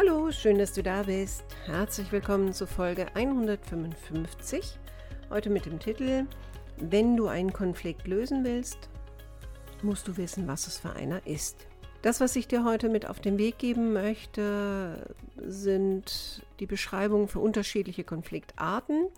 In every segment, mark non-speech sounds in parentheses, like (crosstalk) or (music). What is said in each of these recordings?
Hallo, schön, dass du da bist. Herzlich willkommen zu Folge 155. Heute mit dem Titel Wenn du einen Konflikt lösen willst, musst du wissen, was es für einer ist. Das, was ich dir heute mit auf den Weg geben möchte, sind die Beschreibungen für unterschiedliche Konfliktarten.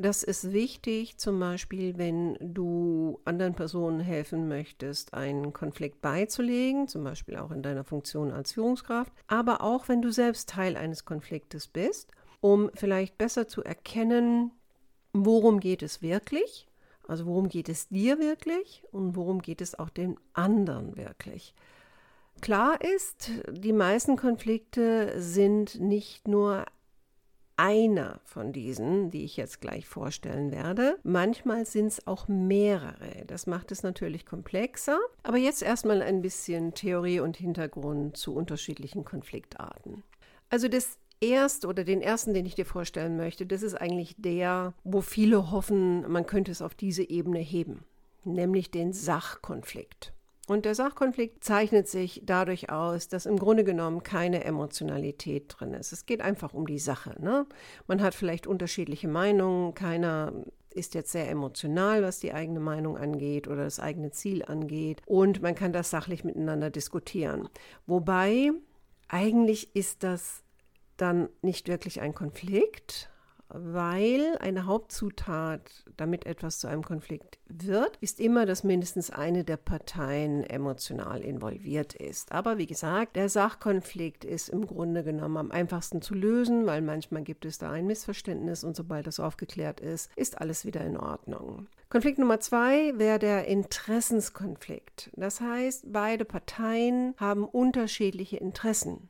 Das ist wichtig, zum Beispiel, wenn du anderen Personen helfen möchtest, einen Konflikt beizulegen, zum Beispiel auch in deiner Funktion als Führungskraft, aber auch wenn du selbst Teil eines Konfliktes bist, um vielleicht besser zu erkennen, worum geht es wirklich, also worum geht es dir wirklich und worum geht es auch dem anderen wirklich. Klar ist, die meisten Konflikte sind nicht nur einer von diesen, die ich jetzt gleich vorstellen werde. Manchmal sind es auch mehrere. Das macht es natürlich komplexer. Aber jetzt erstmal ein bisschen Theorie und Hintergrund zu unterschiedlichen Konfliktarten. Also das erste oder den ersten, den ich dir vorstellen möchte, das ist eigentlich der, wo viele hoffen, man könnte es auf diese Ebene heben, nämlich den Sachkonflikt. Und der Sachkonflikt zeichnet sich dadurch aus, dass im Grunde genommen keine Emotionalität drin ist. Es geht einfach um die Sache. Ne? Man hat vielleicht unterschiedliche Meinungen, keiner ist jetzt sehr emotional, was die eigene Meinung angeht oder das eigene Ziel angeht. Und man kann das sachlich miteinander diskutieren. Wobei eigentlich ist das dann nicht wirklich ein Konflikt, weil eine Hauptzutat, damit etwas zu einem Konflikt wird, ist immer, dass mindestens eine der Parteien emotional involviert ist. Aber wie gesagt, der Sachkonflikt ist im Grunde genommen am einfachsten zu lösen, weil manchmal gibt es da ein Missverständnis und sobald das aufgeklärt ist, ist alles wieder in Ordnung. Konflikt Nummer zwei wäre der Interessenskonflikt. Das heißt, beide Parteien haben unterschiedliche Interessen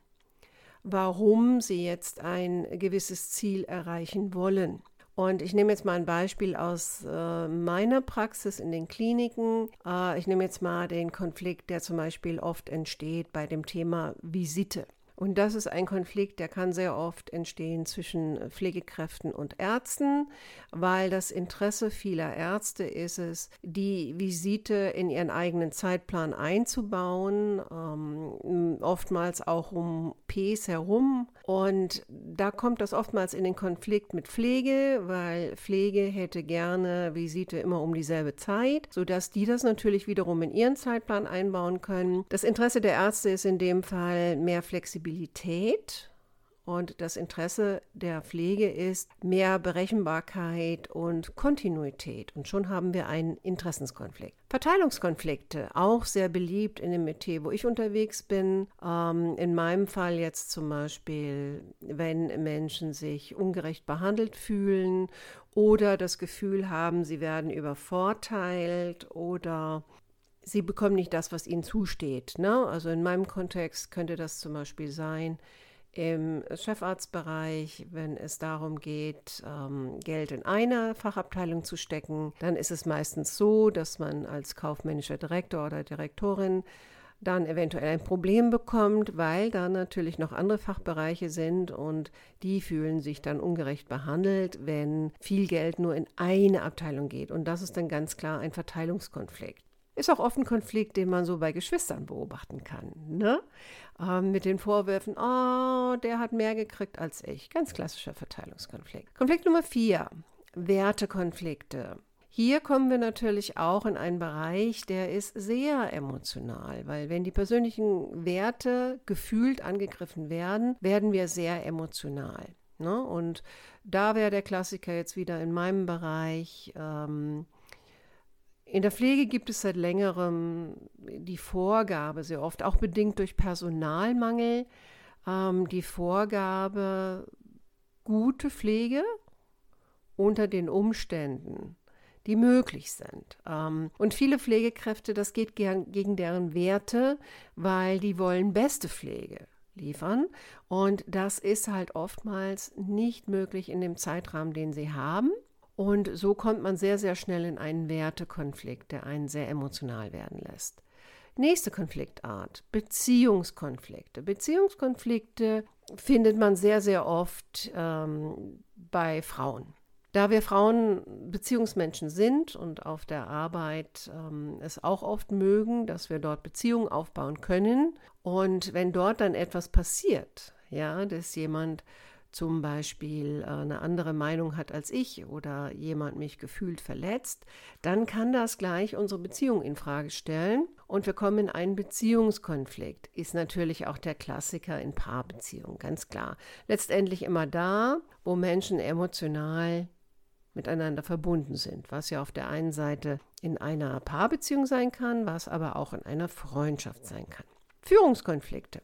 warum sie jetzt ein gewisses Ziel erreichen wollen. Und ich nehme jetzt mal ein Beispiel aus äh, meiner Praxis in den Kliniken. Äh, ich nehme jetzt mal den Konflikt, der zum Beispiel oft entsteht bei dem Thema Visite. Und das ist ein Konflikt, der kann sehr oft entstehen zwischen Pflegekräften und Ärzten, weil das Interesse vieler Ärzte ist es, die Visite in ihren eigenen Zeitplan einzubauen, ähm, oftmals auch um Ps herum. Und da kommt das oftmals in den Konflikt mit Pflege, weil Pflege hätte gerne Visite immer um dieselbe Zeit, sodass die das natürlich wiederum in ihren Zeitplan einbauen können. Das Interesse der Ärzte ist in dem Fall mehr Flexibilität Flexibilität und das Interesse der Pflege ist mehr Berechenbarkeit und Kontinuität. Und schon haben wir einen Interessenskonflikt. Verteilungskonflikte, auch sehr beliebt in dem Metier, wo ich unterwegs bin. Ähm, in meinem Fall jetzt zum Beispiel, wenn Menschen sich ungerecht behandelt fühlen oder das Gefühl haben, sie werden übervorteilt oder sie bekommen nicht das, was ihnen zusteht. Ne? Also in meinem Kontext könnte das zum Beispiel sein, im Chefarztbereich, wenn es darum geht, ähm, Geld in eine Fachabteilung zu stecken, dann ist es meistens so, dass man als kaufmännischer Direktor oder Direktorin dann eventuell ein Problem bekommt, weil da natürlich noch andere Fachbereiche sind und die fühlen sich dann ungerecht behandelt, wenn viel Geld nur in eine Abteilung geht. Und das ist dann ganz klar ein Verteilungskonflikt. Ist auch oft ein Konflikt, den man so bei Geschwistern beobachten kann. Ne? Ähm, mit den Vorwürfen, oh, der hat mehr gekriegt als ich. Ganz klassischer Verteilungskonflikt. Konflikt Nummer vier, Wertekonflikte. Hier kommen wir natürlich auch in einen Bereich, der ist sehr emotional, weil wenn die persönlichen Werte gefühlt angegriffen werden, werden wir sehr emotional. Ne? Und da wäre der Klassiker jetzt wieder in meinem Bereich. Ähm, in der Pflege gibt es seit längerem die Vorgabe, sehr oft auch bedingt durch Personalmangel, ähm, die Vorgabe, gute Pflege unter den Umständen, die möglich sind. Ähm, und viele Pflegekräfte, das geht gern gegen deren Werte, weil die wollen beste Pflege. liefern. Und das ist halt oftmals nicht möglich in dem Zeitrahmen, den sie haben. Und so kommt man sehr, sehr schnell in einen Wertekonflikt, der einen sehr emotional werden lässt. Nächste Konfliktart, Beziehungskonflikte. Beziehungskonflikte findet man sehr, sehr oft ähm, bei Frauen. Da wir Frauen Beziehungsmenschen sind und auf der Arbeit ähm, es auch oft mögen, dass wir dort Beziehungen aufbauen können. Und wenn dort dann etwas passiert, ja, dass jemand zum Beispiel äh, eine andere Meinung hat als ich oder jemand mich gefühlt verletzt, dann kann das gleich unsere Beziehung in Frage stellen und wir kommen in einen Beziehungskonflikt. Ist natürlich auch der Klassiker in Paarbeziehungen, ganz klar. Letztendlich immer da, wo Menschen emotional miteinander verbunden sind, was ja auf der einen Seite in einer Paarbeziehung sein kann, was aber auch in einer Freundschaft sein kann. Führungskonflikte.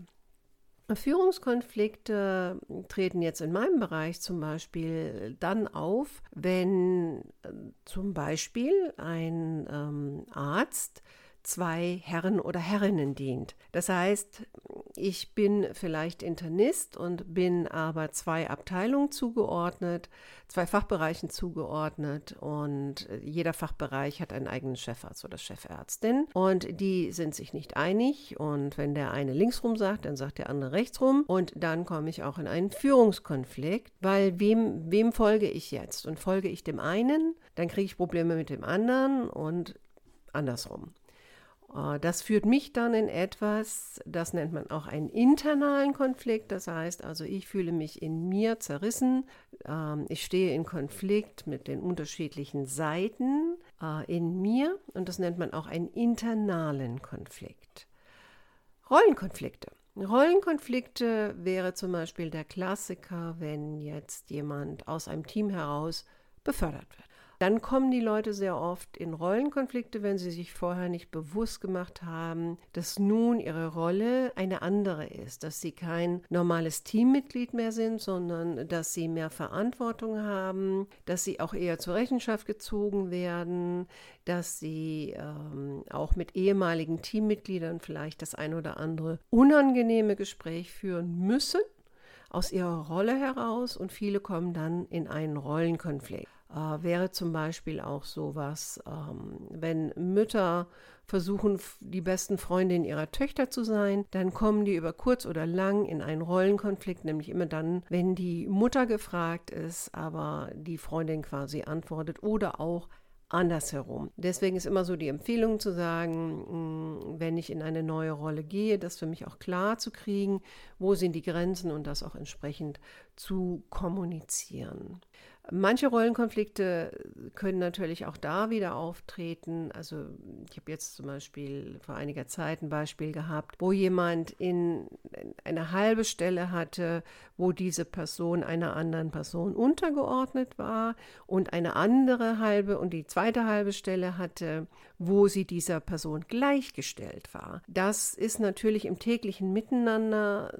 Führungskonflikte treten jetzt in meinem Bereich zum Beispiel dann auf, wenn äh, zum Beispiel ein ähm, Arzt zwei Herren oder Herrinnen dient. Das heißt, ich bin vielleicht Internist und bin aber zwei Abteilungen zugeordnet, zwei Fachbereichen zugeordnet und jeder Fachbereich hat einen eigenen Chefarzt oder Chefärztin und die sind sich nicht einig und wenn der eine linksrum sagt, dann sagt der andere rechtsrum und dann komme ich auch in einen Führungskonflikt, weil wem, wem folge ich jetzt? Und folge ich dem einen, dann kriege ich Probleme mit dem anderen und andersrum. Äh, das führt mich dann in etwas, das nennt man auch einen internalen Konflikt. Das heißt also, ich fühle mich in mir zerrissen. Ähm, ich stehe in Konflikt mit den unterschiedlichen Seiten äh, in mir und das nennt man auch einen internalen Konflikt. Rollenkonflikte. Rollenkonflikte wäre zum Beispiel der Klassiker, wenn jetzt jemand aus einem Team heraus befördert wird. Dann kommen die Leute sehr oft in Rollenkonflikte, wenn sie sich vorher nicht bewusst gemacht haben, dass nun ihre Rolle eine andere ist, dass sie kein normales Teammitglied mehr sind, sondern dass sie mehr Verantwortung haben, dass sie auch eher zur Rechenschaft gezogen werden, dass sie ähm, auch mit ehemaligen Teammitgliedern vielleicht das ein oder andere unangenehme Gespräch führen müssen aus ihrer Rolle heraus und viele kommen dann in einen Rollenkonflikt. Äh, wäre zum Beispiel auch sowas, ähm, wenn Mütter versuchen, die besten Freundinnen ihrer Töchter zu sein, dann kommen die über kurz oder lang in einen Rollenkonflikt, nämlich immer dann, wenn die Mutter gefragt ist, aber die Freundin quasi antwortet oder auch andersherum. Deswegen ist immer so die Empfehlung zu sagen, mm, wenn ich in eine neue Rolle gehe, das für mich auch klar zu kriegen, wo sind die Grenzen und das auch entsprechend zu kommunizieren. Manche Rollenkonflikte können natürlich auch da wieder auftreten. Also ich habe jetzt zum Beispiel vor einiger Zeit ein Beispiel gehabt, wo jemand in eine halbe Stelle hatte, wo diese Person einer anderen Person untergeordnet war und eine andere halbe und die zweite halbe Stelle hatte, wo sie dieser Person gleichgestellt war. Das ist natürlich im täglichen Miteinander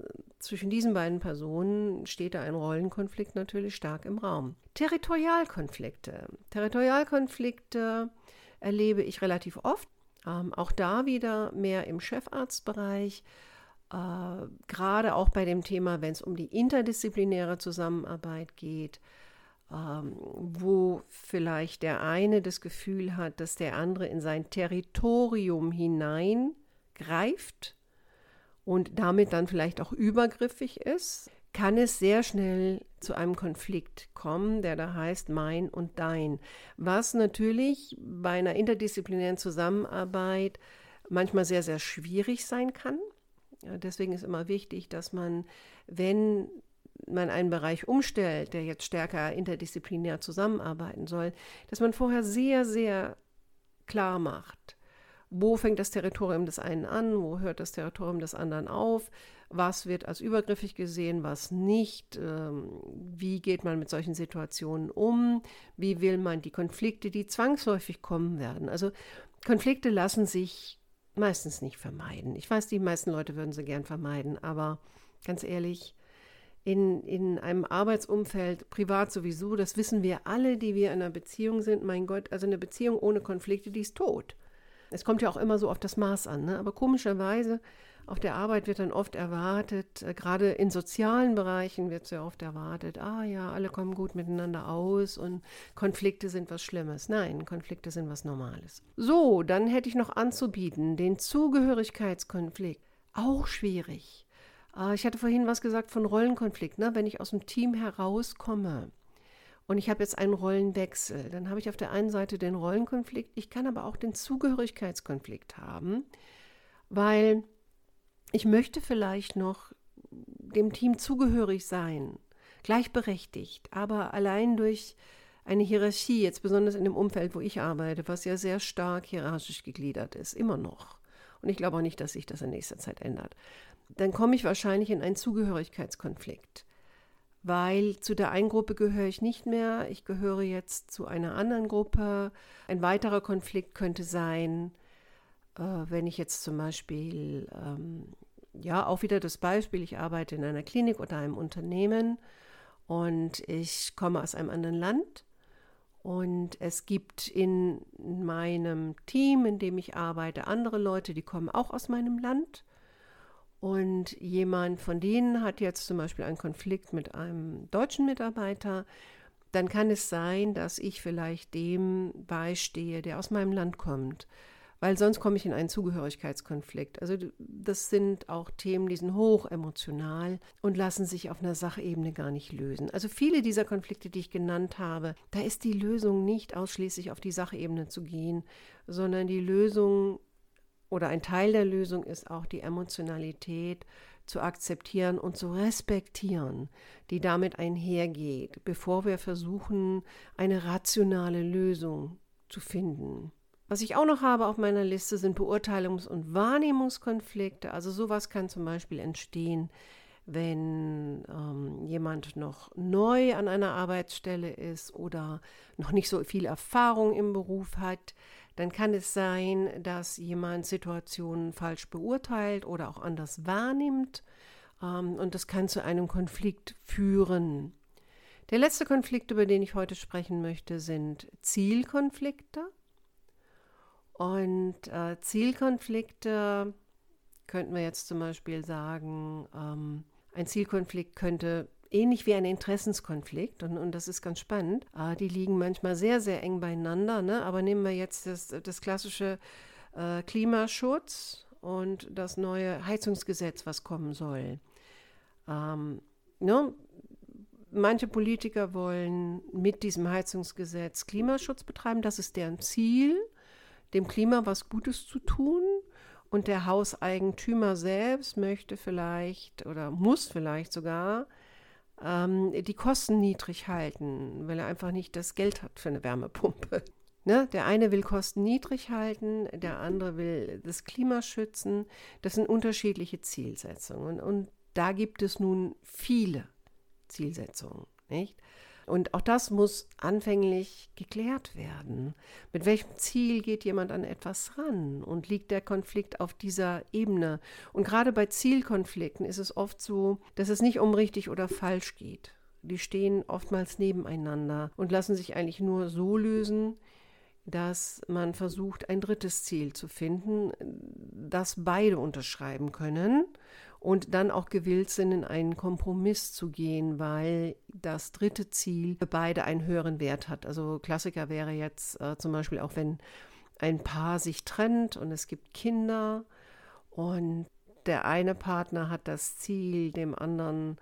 zwischen diesen beiden Personen steht da ein Rollenkonflikt natürlich stark im Raum. Territorialkonflikte. Territorialkonflikte erlebe ich relativ oft. Ähm, auch da wieder mehr im Chefarztbereich. Äh, gerade auch bei dem Thema, wenn es um die interdisziplinäre Zusammenarbeit geht, ähm, wo vielleicht der eine das Gefühl hat, dass der andere in sein Territorium hineingreift und damit dann vielleicht auch übergriffig ist, kann es sehr schnell zu einem Konflikt kommen, der da heißt mein und dein, was natürlich bei einer interdisziplinären Zusammenarbeit manchmal sehr, sehr schwierig sein kann. Deswegen ist immer wichtig, dass man, wenn man einen Bereich umstellt, der jetzt stärker interdisziplinär zusammenarbeiten soll, dass man vorher sehr, sehr klar macht, wo fängt das Territorium des einen an, wo hört das Territorium des anderen auf, was wird als übergriffig gesehen, was nicht, ähm, wie geht man mit solchen Situationen um, wie will man die Konflikte, die zwangsläufig kommen werden. Also Konflikte lassen sich meistens nicht vermeiden. Ich weiß, die meisten Leute würden sie gern vermeiden, aber ganz ehrlich, in, in einem Arbeitsumfeld, privat sowieso, das wissen wir alle, die wir in einer Beziehung sind. Mein Gott, also eine Beziehung ohne Konflikte, die ist tot. Es kommt ja auch immer so auf das Maß an, ne? aber komischerweise auf der Arbeit wird dann oft erwartet, äh, gerade in sozialen Bereichen wird sehr oft erwartet, ah ja, alle kommen gut miteinander aus und Konflikte sind was Schlimmes. Nein, Konflikte sind was Normales. So, dann hätte ich noch anzubieten, den Zugehörigkeitskonflikt. Auch schwierig. Äh, ich hatte vorhin was gesagt von Rollenkonflikt, ne? wenn ich aus dem Team herauskomme und ich habe jetzt einen Rollenwechsel, dann habe ich auf der einen Seite den Rollenkonflikt, ich kann aber auch den Zugehörigkeitskonflikt haben, weil ich möchte vielleicht noch dem Team zugehörig sein, gleichberechtigt, aber allein durch eine Hierarchie, jetzt besonders in dem Umfeld, wo ich arbeite, was ja sehr stark hierarchisch gegliedert ist, immer noch. Und ich glaube auch nicht, dass sich das in nächster Zeit ändert. Dann komme ich wahrscheinlich in einen Zugehörigkeitskonflikt, weil zu der einen Gruppe gehöre ich nicht mehr, ich gehöre jetzt zu einer anderen Gruppe. Ein weiterer Konflikt könnte sein, äh, wenn ich jetzt zum Beispiel, ähm, ja, auch wieder das Beispiel, ich arbeite in einer Klinik oder einem Unternehmen und ich komme aus einem anderen Land und es gibt in meinem Team, in dem ich arbeite, andere Leute, die kommen auch aus meinem Land. Und jemand von denen hat jetzt zum Beispiel einen Konflikt mit einem deutschen Mitarbeiter. Dann kann es sein, dass ich vielleicht dem beistehe, der aus meinem Land kommt weil sonst komme ich in einen Zugehörigkeitskonflikt. Also das sind auch Themen, die sind hoch emotional und lassen sich auf einer Sachebene gar nicht lösen. Also viele dieser Konflikte, die ich genannt habe, da ist die Lösung nicht ausschließlich auf die Sachebene zu gehen, sondern die Lösung oder ein Teil der Lösung ist auch die Emotionalität zu akzeptieren und zu respektieren, die damit einhergeht, bevor wir versuchen, eine rationale Lösung zu finden. Was ich auch noch habe auf meiner Liste sind Beurteilungs- und Wahrnehmungskonflikte. Also sowas kann zum Beispiel entstehen, wenn ähm, jemand noch neu an einer Arbeitsstelle ist oder noch nicht so viel Erfahrung im Beruf hat, dann kann es sein, dass jemand Situationen falsch beurteilt oder auch anders wahrnimmt. Ähm, und das kann zu einem Konflikt führen. Der letzte Konflikt, über den ich heute sprechen möchte, sind Zielkonflikte. Und äh, Zielkonflikte könnten wir jetzt zum Beispiel sagen, ähm, ein Zielkonflikt könnte ähnlich wie ein Interessenskonflikt, und, und das ist ganz spannend, äh, die liegen manchmal sehr, sehr eng beieinander, ne? aber nehmen wir jetzt das, das klassische äh, Klimaschutz und das neue Heizungsgesetz, was kommen soll. Ähm, ne? Manche Politiker wollen mit diesem Heizungsgesetz Klimaschutz betreiben, das ist deren Ziel dem Klima was Gutes zu tun. Und der Hauseigentümer selbst möchte vielleicht oder muss vielleicht sogar ähm, die Kosten niedrig halten, weil er einfach nicht das Geld hat für eine Wärmepumpe. (laughs) Ne? Der eine will Kosten niedrig halten, der andere will das Klima schützen. Das sind unterschiedliche Zielsetzungen. Und, und da gibt es nun viele Zielsetzungen. Nicht? Und auch das muss anfänglich geklärt werden. Mit welchem Ziel geht jemand an etwas ran und liegt der Konflikt auf dieser Ebene? Und gerade bei Zielkonflikten ist es oft so, dass es nicht um richtig oder falsch geht. Die stehen oftmals nebeneinander und lassen sich eigentlich nur so lösen, dass man versucht, ein drittes Ziel zu finden, das beide unterschreiben können und dann auch gewillt sind, in einen Kompromiss zu gehen, weil das dritte Ziel für beide einen höheren Wert hat. Also Klassiker wäre jetzt äh, zum Beispiel auch, wenn ein Paar sich trennt und es gibt Kinder und der eine Partner hat das Ziel, dem anderen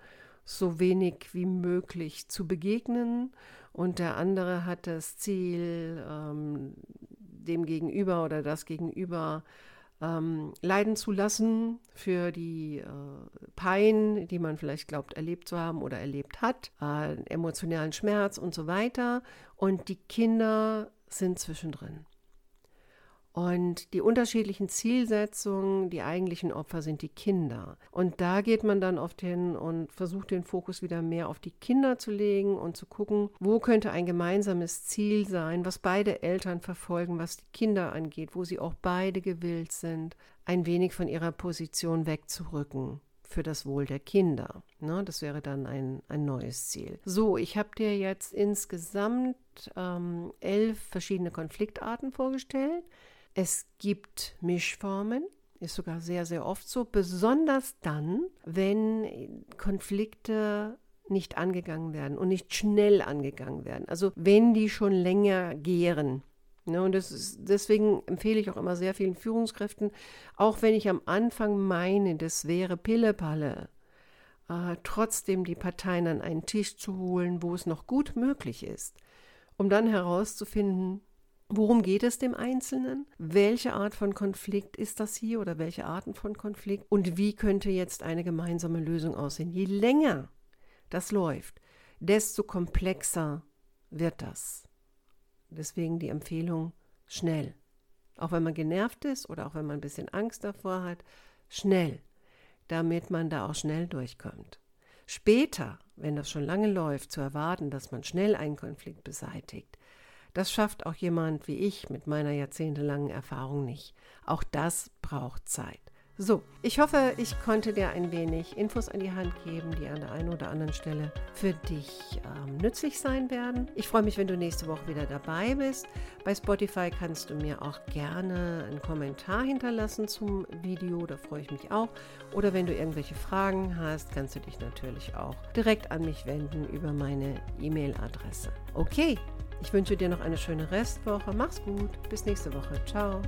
so wenig wie möglich zu begegnen und der andere hat das Ziel, ähm, dem Gegenüber oder das Gegenüber ähm, leiden zu lassen für die äh, Pein, die man vielleicht glaubt erlebt zu haben oder erlebt hat, äh, emotionalen Schmerz und so weiter. Und die Kinder sind zwischendrin. Und die unterschiedlichen Zielsetzungen, die eigentlichen Opfer sind die Kinder. Und da geht man dann oft hin und versucht den Fokus wieder mehr auf die Kinder zu legen und zu gucken, wo könnte ein gemeinsames Ziel sein, was beide Eltern verfolgen, was die Kinder angeht, wo sie auch beide gewillt sind, ein wenig von ihrer Position wegzurücken für das Wohl der Kinder. Ne, das wäre dann ein, ein neues Ziel. So, ich habe dir jetzt insgesamt ähm, elf verschiedene Konfliktarten vorgestellt. Es gibt Mischformen, ist sogar sehr, sehr oft so, besonders dann, wenn Konflikte nicht angegangen werden und nicht schnell angegangen werden. Also wenn die schon länger gären. Ne, und ist, deswegen empfehle ich auch immer sehr vielen Führungskräften, auch wenn ich am Anfang meine, das wäre Pillepalle, äh, trotzdem die Parteien an einen Tisch zu holen, wo es noch gut möglich ist, um dann herauszufinden, worum geht es dem Einzelnen, welche Art von Konflikt ist das hier oder welche Arten von Konflikt und wie könnte jetzt eine gemeinsame Lösung aussehen. Je länger das läuft, desto komplexer wird das. Deswegen die Empfehlung schnell. Auch wenn man genervt ist oder auch wenn man ein bisschen Angst davor hat, schnell, damit man da auch schnell durchkommt. Später, wenn das schon lange läuft, zu erwarten, dass man schnell einen Konflikt beseitigt, das schafft auch jemand wie ich mit meiner jahrzehntelangen Erfahrung nicht. Auch das braucht Zeit. So, ich hoffe, ich konnte dir ein wenig Infos an die Hand geben, die an der einen oder anderen Stelle für dich ähm, nützlich sein werden. Ich freue mich, wenn du nächste Woche wieder dabei bist. Bei Spotify kannst du mir auch gerne einen Kommentar hinterlassen zum Video, da freue ich mich auch. Oder wenn du irgendwelche Fragen hast, kannst du dich natürlich auch direkt an mich wenden über meine E-Mail-Adresse. Okay, ich wünsche dir noch eine schöne Restwoche. Mach's gut. Bis nächste Woche. Ciao.